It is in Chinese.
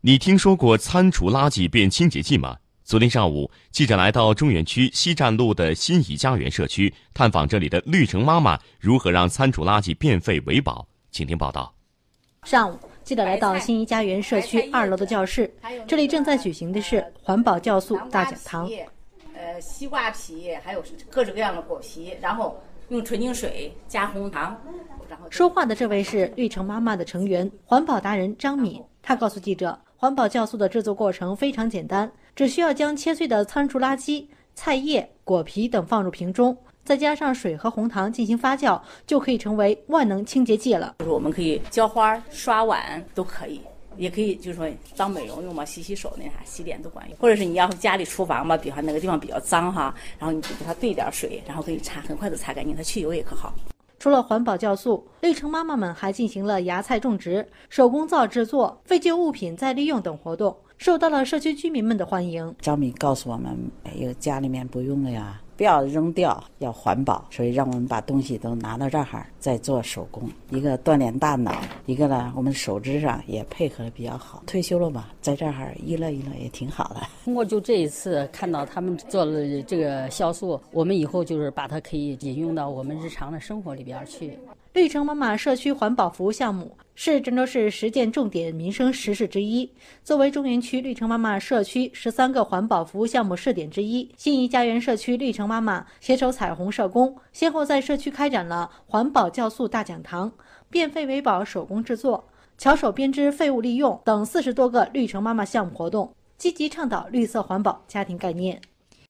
你听说过餐厨垃圾变清洁剂吗？昨天上午，记者来到中原区西站路的新怡家园社区，探访这里的绿城妈妈如何让餐厨垃圾变废为宝。请听报道。上午，记者来到新怡家园社区二楼的教室，这里正在举行的是环保酵素大讲堂。呃，西瓜皮，还有各种各样的果皮，然后用纯净水加红糖。说话的这位是绿城妈妈的成员，环保达人张敏。她告诉记者，环保酵素的制作过程非常简单，只需要将切碎的餐厨垃圾、菜叶、果皮等放入瓶中，再加上水和红糖进行发酵，就可以成为万能清洁剂了。就是我们可以浇花、刷碗都可以，也可以就是说当美容用嘛，洗洗手那啥，洗脸都管用。或者是你要是家里厨房吧，比方那个地方比较脏哈，然后你就给它兑点水，然后可以擦，很快就擦干净，它去油也可好。除了环保酵素，绿城妈妈们还进行了芽菜种植、手工皂制作、废旧物品再利用等活动，受到了社区居民们的欢迎。张敏告诉我们，哎呦，家里面不用了呀。不要扔掉，要环保，所以让我们把东西都拿到这儿再做手工，一个锻炼大脑，一个呢，我们手指上也配合的比较好。退休了嘛，在这儿娱乐娱乐也挺好的。通过就这一次看到他们做了这个酵素，我们以后就是把它可以引用到我们日常的生活里边去。绿城妈妈社区环保服务项目是郑州市实践重点民生实事之一。作为中原区绿城妈妈社区十三个环保服务项目试点之一，新怡家园社区绿城妈妈携手彩虹社工，先后在社区开展了环保酵素大讲堂、变废为宝手工制作、巧手编织废物利用等四十多个绿城妈妈项目活动，积极倡导绿色环保家庭概念。